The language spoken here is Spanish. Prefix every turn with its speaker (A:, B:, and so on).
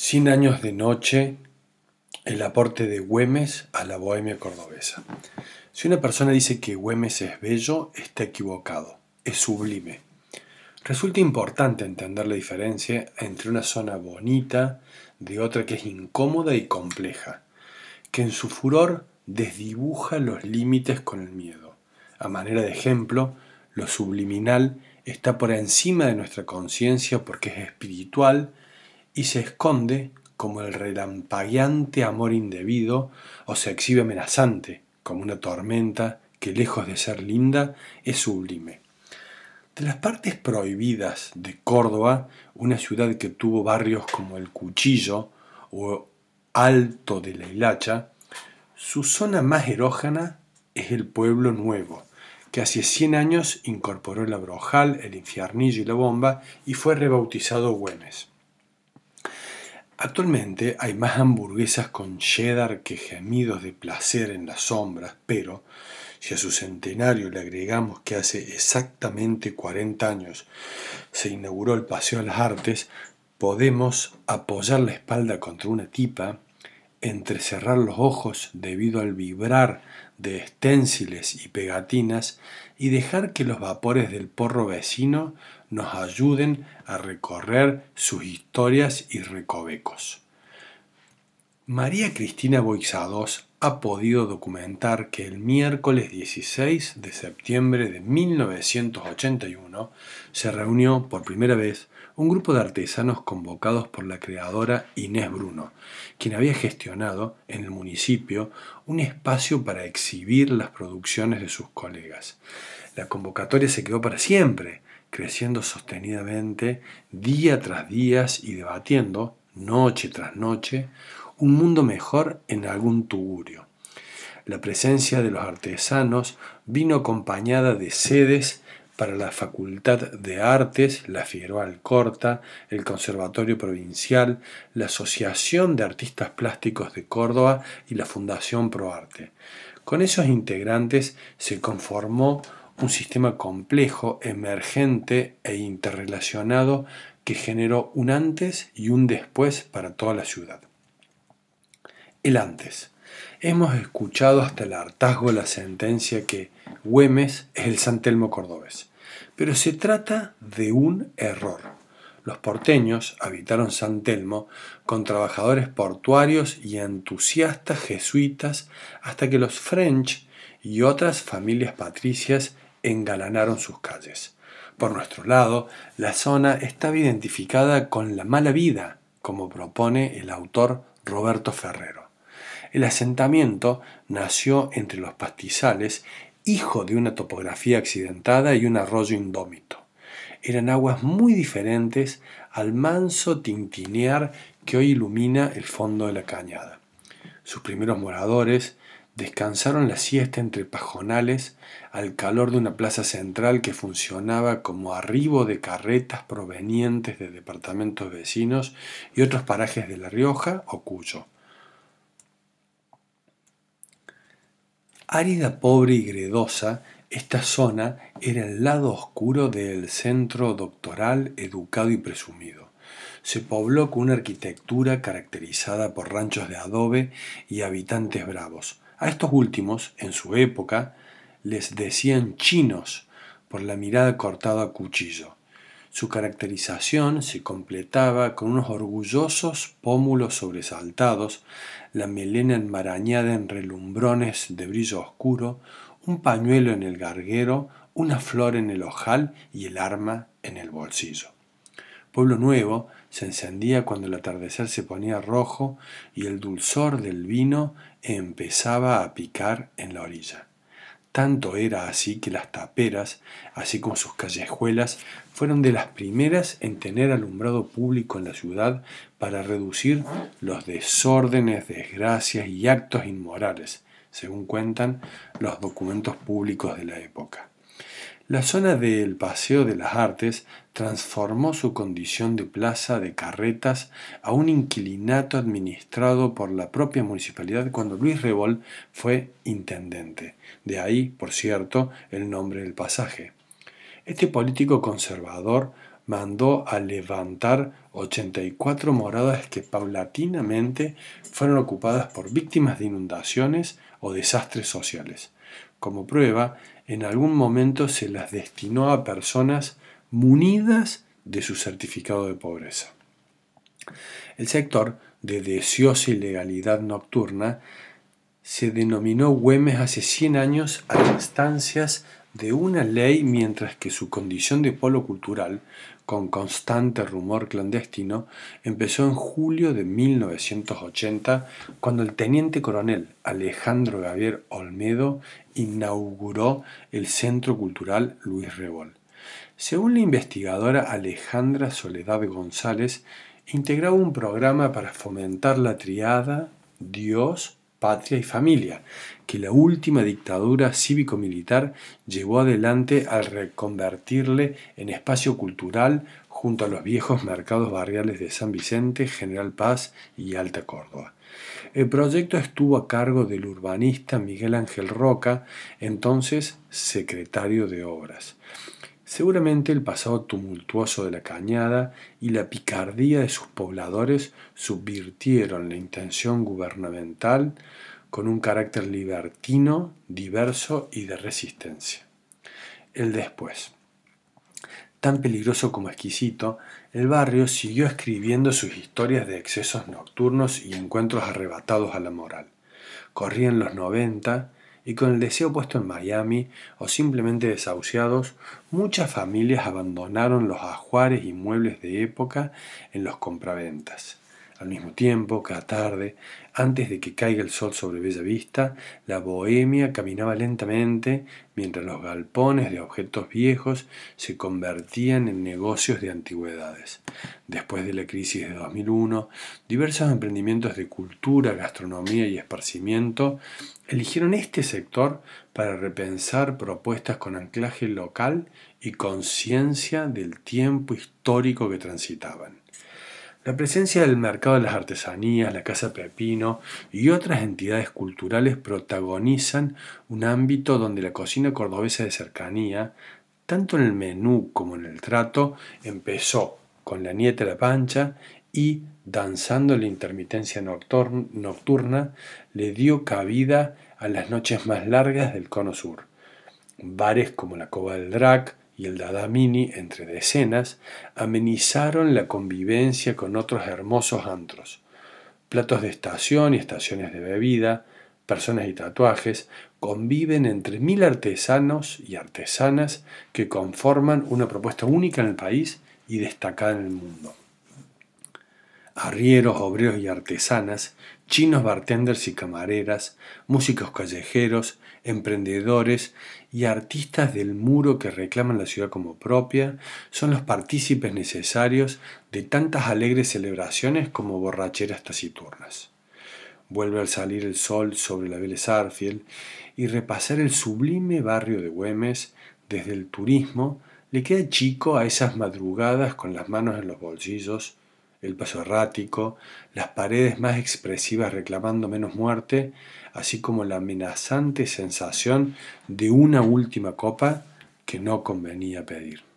A: Cien años de noche, el aporte de Güemes a la bohemia cordobesa. Si una persona dice que Güemes es bello, está equivocado, es sublime. Resulta importante entender la diferencia entre una zona bonita de otra que es incómoda y compleja, que en su furor desdibuja los límites con el miedo. A manera de ejemplo, lo subliminal está por encima de nuestra conciencia porque es espiritual y se esconde como el relampagueante amor indebido o se exhibe amenazante como una tormenta que lejos de ser linda es sublime. De las partes prohibidas de Córdoba, una ciudad que tuvo barrios como el Cuchillo o Alto de la Hilacha, su zona más erógena es el Pueblo Nuevo, que hace 100 años incorporó el Abrojal, el Infiernillo y la Bomba y fue rebautizado Güemes. Actualmente hay más hamburguesas con cheddar que gemidos de placer en las sombras, pero si a su centenario le agregamos que hace exactamente 40 años se inauguró el Paseo de las Artes, podemos apoyar la espalda contra una tipa, entrecerrar los ojos debido al vibrar de esténciles y pegatinas y dejar que los vapores del porro vecino nos ayuden a recorrer sus historias y recovecos. María Cristina Boixados ha podido documentar que el miércoles 16 de septiembre de 1981 se reunió por primera vez un grupo de artesanos convocados por la creadora Inés Bruno, quien había gestionado en el municipio un espacio para exhibir las producciones de sus colegas. La convocatoria se quedó para siempre, creciendo sostenidamente día tras día y debatiendo, noche tras noche, un mundo mejor en algún tugurio. La presencia de los artesanos vino acompañada de sedes para la Facultad de Artes, la Figueroa Alcorta, el Conservatorio Provincial, la Asociación de Artistas Plásticos de Córdoba y la Fundación ProArte. Con esos integrantes se conformó un sistema complejo, emergente e interrelacionado que generó un antes y un después para toda la ciudad. Antes. Hemos escuchado hasta el hartazgo la sentencia que Güemes es el San Telmo cordobés, pero se trata de un error. Los porteños habitaron San Telmo con trabajadores portuarios y entusiastas jesuitas hasta que los French y otras familias patricias engalanaron sus calles. Por nuestro lado, la zona estaba identificada con la mala vida, como propone el autor Roberto Ferrero. El asentamiento nació entre los pastizales, hijo de una topografía accidentada y un arroyo indómito. Eran aguas muy diferentes al manso tintinear que hoy ilumina el fondo de la cañada. Sus primeros moradores Descansaron la siesta entre pajonales al calor de una plaza central que funcionaba como arribo de carretas provenientes de departamentos vecinos y otros parajes de La Rioja o Cuyo. Árida, pobre y gredosa, esta zona era el lado oscuro del centro doctoral educado y presumido. Se pobló con una arquitectura caracterizada por ranchos de adobe y habitantes bravos, a estos últimos, en su época, les decían chinos por la mirada cortada a cuchillo. Su caracterización se completaba con unos orgullosos pómulos sobresaltados, la melena enmarañada en relumbrones de brillo oscuro, un pañuelo en el garguero, una flor en el ojal y el arma en el bolsillo. Pueblo Nuevo se encendía cuando el atardecer se ponía rojo y el dulzor del vino empezaba a picar en la orilla. Tanto era así que las taperas, así como sus callejuelas, fueron de las primeras en tener alumbrado público en la ciudad para reducir los desórdenes, desgracias y actos inmorales, según cuentan los documentos públicos de la época. La zona del Paseo de las Artes transformó su condición de plaza de carretas a un inquilinato administrado por la propia municipalidad cuando Luis Rebol fue intendente. De ahí, por cierto, el nombre del pasaje. Este político conservador mandó a levantar 84 moradas que paulatinamente fueron ocupadas por víctimas de inundaciones o desastres sociales. Como prueba, en algún momento se las destinó a personas munidas de su certificado de pobreza. El sector de deseosa ilegalidad nocturna se denominó Güemes hace 100 años a instancias de una ley mientras que su condición de polo cultural, con constante rumor clandestino, empezó en julio de 1980 cuando el teniente coronel Alejandro Gabriel Olmedo inauguró el Centro Cultural Luis Rebol. Según la investigadora Alejandra Soledad González, integraba un programa para fomentar la triada Dios, patria y familia, que la última dictadura cívico-militar llevó adelante al reconvertirle en espacio cultural junto a los viejos mercados barriales de San Vicente, General Paz y Alta Córdoba. El proyecto estuvo a cargo del urbanista Miguel Ángel Roca, entonces secretario de Obras. Seguramente el pasado tumultuoso de la cañada y la picardía de sus pobladores subvirtieron la intención gubernamental con un carácter libertino, diverso y de resistencia. El después. Tan peligroso como exquisito, el barrio siguió escribiendo sus historias de excesos nocturnos y encuentros arrebatados a la moral. Corrían los noventa y con el deseo puesto en Miami o simplemente desahuciados, muchas familias abandonaron los ajuares y muebles de época en los compraventas. Al mismo tiempo, cada tarde, antes de que caiga el sol sobre Bella Vista, la bohemia caminaba lentamente mientras los galpones de objetos viejos se convertían en negocios de antigüedades. Después de la crisis de 2001, diversos emprendimientos de cultura, gastronomía y esparcimiento eligieron este sector para repensar propuestas con anclaje local y conciencia del tiempo histórico que transitaban. La presencia del mercado de las artesanías, la Casa Pepino y otras entidades culturales protagonizan un ámbito donde la cocina cordobesa de cercanía, tanto en el menú como en el trato, empezó con la nieta La Pancha y, danzando la intermitencia nocturna, le dio cabida a las noches más largas del cono sur. Bares como la Cova del Drac, y el Dada Mini, entre decenas, amenizaron la convivencia con otros hermosos antros. Platos de estación y estaciones de bebida, personas y tatuajes, conviven entre mil artesanos y artesanas que conforman una propuesta única en el país y destacada en el mundo. Arrieros, obreros y artesanas, chinos bartenders y camareras, músicos callejeros, emprendedores y artistas del muro que reclaman la ciudad como propia son los partícipes necesarios de tantas alegres celebraciones como borracheras taciturnas. Vuelve al salir el sol sobre la Vélez Arfiel y repasar el sublime barrio de Güemes desde el turismo le queda chico a esas madrugadas con las manos en los bolsillos, el paso errático, las paredes más expresivas reclamando menos muerte, así como la amenazante sensación de una última copa que no convenía pedir.